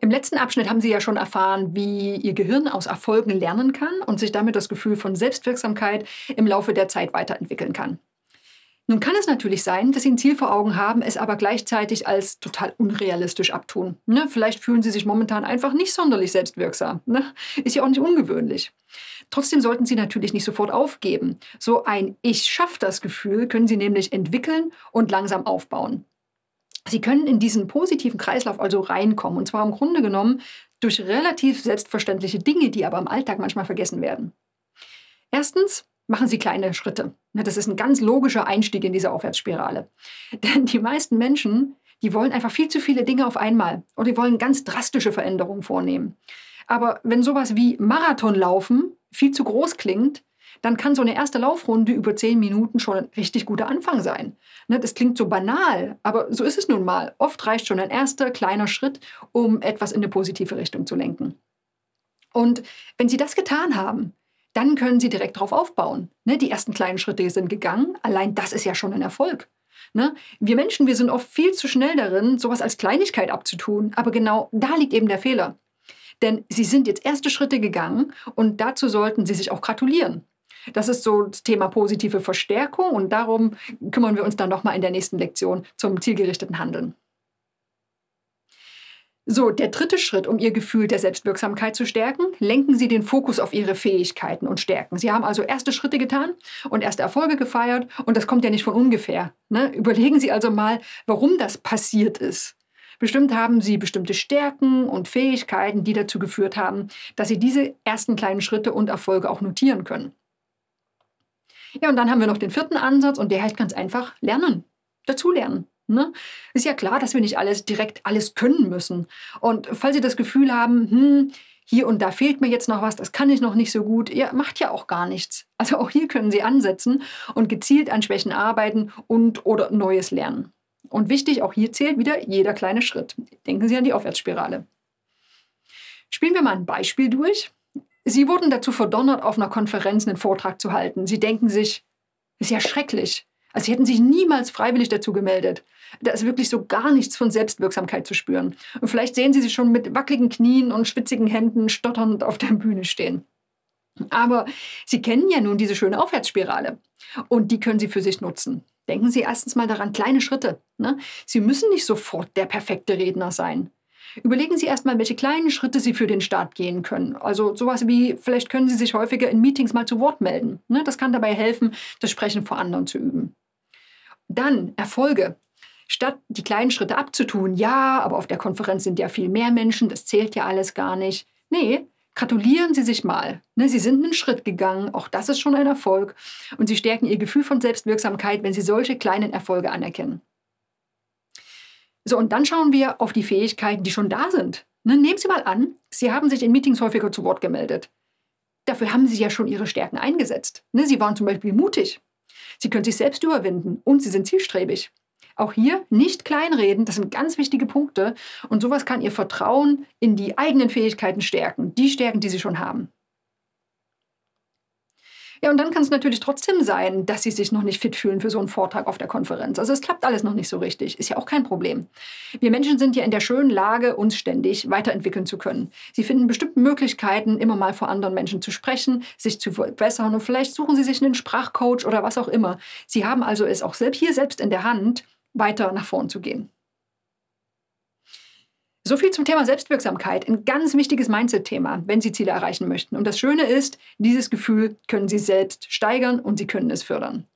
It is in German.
Im letzten Abschnitt haben Sie ja schon erfahren, wie Ihr Gehirn aus Erfolgen lernen kann und sich damit das Gefühl von Selbstwirksamkeit im Laufe der Zeit weiterentwickeln kann. Nun kann es natürlich sein, dass Sie ein Ziel vor Augen haben, es aber gleichzeitig als total unrealistisch abtun. Ne? Vielleicht fühlen Sie sich momentan einfach nicht sonderlich selbstwirksam. Ne? Ist ja auch nicht ungewöhnlich. Trotzdem sollten Sie natürlich nicht sofort aufgeben. So ein Ich schaff das Gefühl können Sie nämlich entwickeln und langsam aufbauen. Sie können in diesen positiven Kreislauf also reinkommen. Und zwar im Grunde genommen durch relativ selbstverständliche Dinge, die aber im Alltag manchmal vergessen werden. Erstens, machen Sie kleine Schritte. Das ist ein ganz logischer Einstieg in diese Aufwärtsspirale. Denn die meisten Menschen, die wollen einfach viel zu viele Dinge auf einmal oder die wollen ganz drastische Veränderungen vornehmen. Aber wenn sowas wie Marathonlaufen viel zu groß klingt, dann kann so eine erste Laufrunde über zehn Minuten schon ein richtig guter Anfang sein. Ne, das klingt so banal, aber so ist es nun mal. Oft reicht schon ein erster kleiner Schritt, um etwas in eine positive Richtung zu lenken. Und wenn Sie das getan haben, dann können Sie direkt darauf aufbauen. Ne, die ersten kleinen Schritte sind gegangen. Allein das ist ja schon ein Erfolg. Ne? Wir Menschen, wir sind oft viel zu schnell darin, sowas als Kleinigkeit abzutun. Aber genau da liegt eben der Fehler. Denn Sie sind jetzt erste Schritte gegangen und dazu sollten Sie sich auch gratulieren. Das ist so das Thema positive Verstärkung und darum kümmern wir uns dann nochmal in der nächsten Lektion zum zielgerichteten Handeln. So, der dritte Schritt, um Ihr Gefühl der Selbstwirksamkeit zu stärken, lenken Sie den Fokus auf Ihre Fähigkeiten und Stärken. Sie haben also erste Schritte getan und erste Erfolge gefeiert und das kommt ja nicht von ungefähr. Ne? Überlegen Sie also mal, warum das passiert ist. Bestimmt haben Sie bestimmte Stärken und Fähigkeiten, die dazu geführt haben, dass Sie diese ersten kleinen Schritte und Erfolge auch notieren können. Ja, und dann haben wir noch den vierten Ansatz und der heißt ganz einfach lernen, dazulernen. Ne? Ist ja klar, dass wir nicht alles direkt alles können müssen. Und falls Sie das Gefühl haben, hm, hier und da fehlt mir jetzt noch was, das kann ich noch nicht so gut, ja, macht ja auch gar nichts. Also auch hier können Sie ansetzen und gezielt an Schwächen arbeiten und oder Neues lernen. Und wichtig, auch hier zählt wieder jeder kleine Schritt. Denken Sie an die Aufwärtsspirale. Spielen wir mal ein Beispiel durch. Sie wurden dazu verdonnert, auf einer Konferenz einen Vortrag zu halten. Sie denken sich, ist ja schrecklich. Also sie hätten sich niemals freiwillig dazu gemeldet. Da ist wirklich so gar nichts von Selbstwirksamkeit zu spüren. Und vielleicht sehen Sie sich schon mit wackeligen Knien und schwitzigen Händen stotternd auf der Bühne stehen. Aber Sie kennen ja nun diese schöne Aufwärtsspirale und die können Sie für sich nutzen. Denken Sie erstens mal daran, kleine Schritte. Ne? Sie müssen nicht sofort der perfekte Redner sein. Überlegen Sie erstmal, welche kleinen Schritte Sie für den Start gehen können. Also sowas wie, vielleicht können Sie sich häufiger in Meetings mal zu Wort melden. Ne? Das kann dabei helfen, das Sprechen vor anderen zu üben. Dann Erfolge. Statt die kleinen Schritte abzutun, ja, aber auf der Konferenz sind ja viel mehr Menschen, das zählt ja alles gar nicht. Nee, gratulieren Sie sich mal. Ne? Sie sind einen Schritt gegangen, auch das ist schon ein Erfolg. Und Sie stärken Ihr Gefühl von Selbstwirksamkeit, wenn Sie solche kleinen Erfolge anerkennen. So, und dann schauen wir auf die Fähigkeiten, die schon da sind. Ne, nehmen Sie mal an, Sie haben sich in Meetings häufiger zu Wort gemeldet. Dafür haben Sie ja schon Ihre Stärken eingesetzt. Ne, Sie waren zum Beispiel mutig. Sie können sich selbst überwinden und Sie sind zielstrebig. Auch hier nicht kleinreden, das sind ganz wichtige Punkte. Und sowas kann Ihr Vertrauen in die eigenen Fähigkeiten stärken, die Stärken, die Sie schon haben. Ja, und dann kann es natürlich trotzdem sein, dass sie sich noch nicht fit fühlen für so einen Vortrag auf der Konferenz. Also es klappt alles noch nicht so richtig. Ist ja auch kein Problem. Wir Menschen sind ja in der schönen Lage, uns ständig weiterentwickeln zu können. Sie finden bestimmte Möglichkeiten, immer mal vor anderen Menschen zu sprechen, sich zu verbessern und vielleicht suchen sie sich einen Sprachcoach oder was auch immer. Sie haben also es auch selbst hier selbst in der Hand, weiter nach vorn zu gehen. So viel zum Thema Selbstwirksamkeit. Ein ganz wichtiges Mindset-Thema, wenn Sie Ziele erreichen möchten. Und das Schöne ist, dieses Gefühl können Sie selbst steigern und Sie können es fördern.